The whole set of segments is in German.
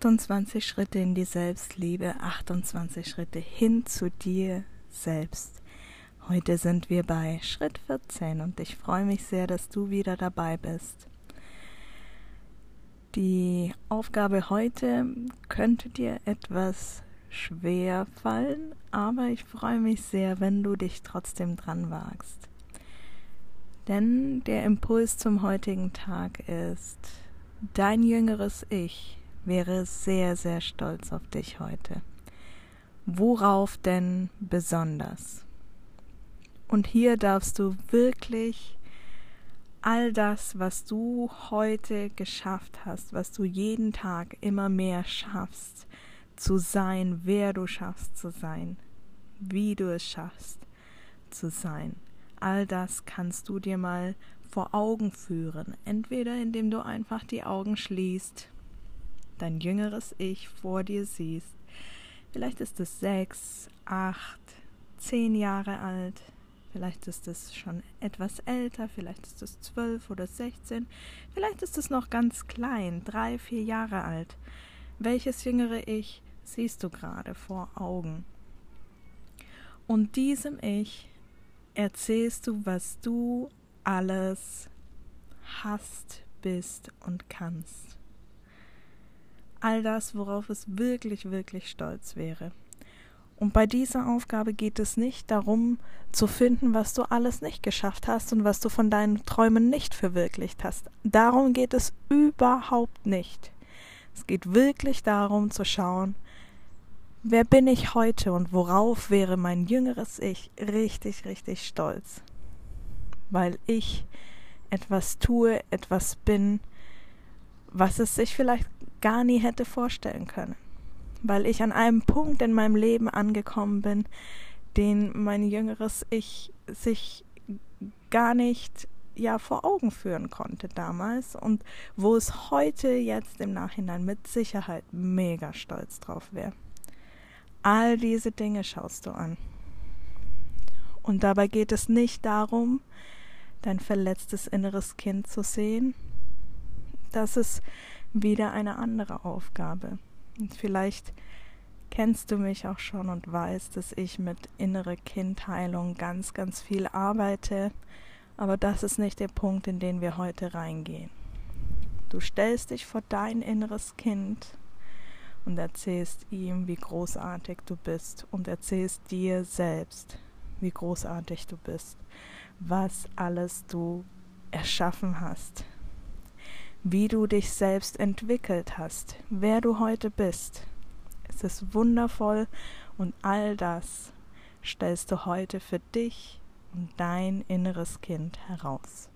28 Schritte in die Selbstliebe, 28 Schritte hin zu dir selbst. Heute sind wir bei Schritt 14 und ich freue mich sehr, dass du wieder dabei bist. Die Aufgabe heute könnte dir etwas schwer fallen, aber ich freue mich sehr, wenn du dich trotzdem dran wagst. Denn der Impuls zum heutigen Tag ist, dein jüngeres Ich wäre sehr, sehr stolz auf dich heute. Worauf denn besonders? Und hier darfst du wirklich all das, was du heute geschafft hast, was du jeden Tag immer mehr schaffst, zu sein, wer du schaffst zu sein, wie du es schaffst zu sein. All das kannst du dir mal vor Augen führen, entweder indem du einfach die Augen schließt dein jüngeres Ich vor dir siehst. Vielleicht ist es sechs, acht, zehn Jahre alt, vielleicht ist es schon etwas älter, vielleicht ist es zwölf oder sechzehn, vielleicht ist es noch ganz klein, drei, vier Jahre alt. Welches jüngere Ich siehst du gerade vor Augen? Und diesem Ich erzählst du, was du alles hast, bist und kannst all das, worauf es wirklich, wirklich stolz wäre. Und bei dieser Aufgabe geht es nicht darum zu finden, was du alles nicht geschafft hast und was du von deinen Träumen nicht verwirklicht hast. Darum geht es überhaupt nicht. Es geht wirklich darum zu schauen, wer bin ich heute und worauf wäre mein jüngeres Ich richtig, richtig stolz. Weil ich etwas tue, etwas bin, was es sich vielleicht gar nie hätte vorstellen können, weil ich an einem Punkt in meinem Leben angekommen bin, den mein jüngeres Ich sich gar nicht ja vor Augen führen konnte damals und wo es heute jetzt im Nachhinein mit Sicherheit mega stolz drauf wäre. All diese Dinge schaust du an. Und dabei geht es nicht darum, dein verletztes inneres Kind zu sehen. Das ist wieder eine andere Aufgabe. Und vielleicht kennst du mich auch schon und weißt, dass ich mit innere Kindheilung ganz, ganz viel arbeite, aber das ist nicht der Punkt, in den wir heute reingehen. Du stellst dich vor dein inneres Kind und erzählst ihm, wie großartig du bist und erzählst dir selbst, wie großartig du bist, was alles du erschaffen hast, wie du dich selbst entwickelt hast, wer du heute bist. Es ist wundervoll und all das stellst du heute für dich und dein inneres Kind heraus.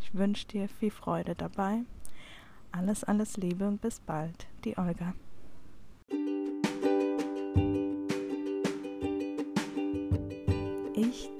Ich wünsche dir viel Freude dabei. Alles, alles Liebe und bis bald, die Olga. Ich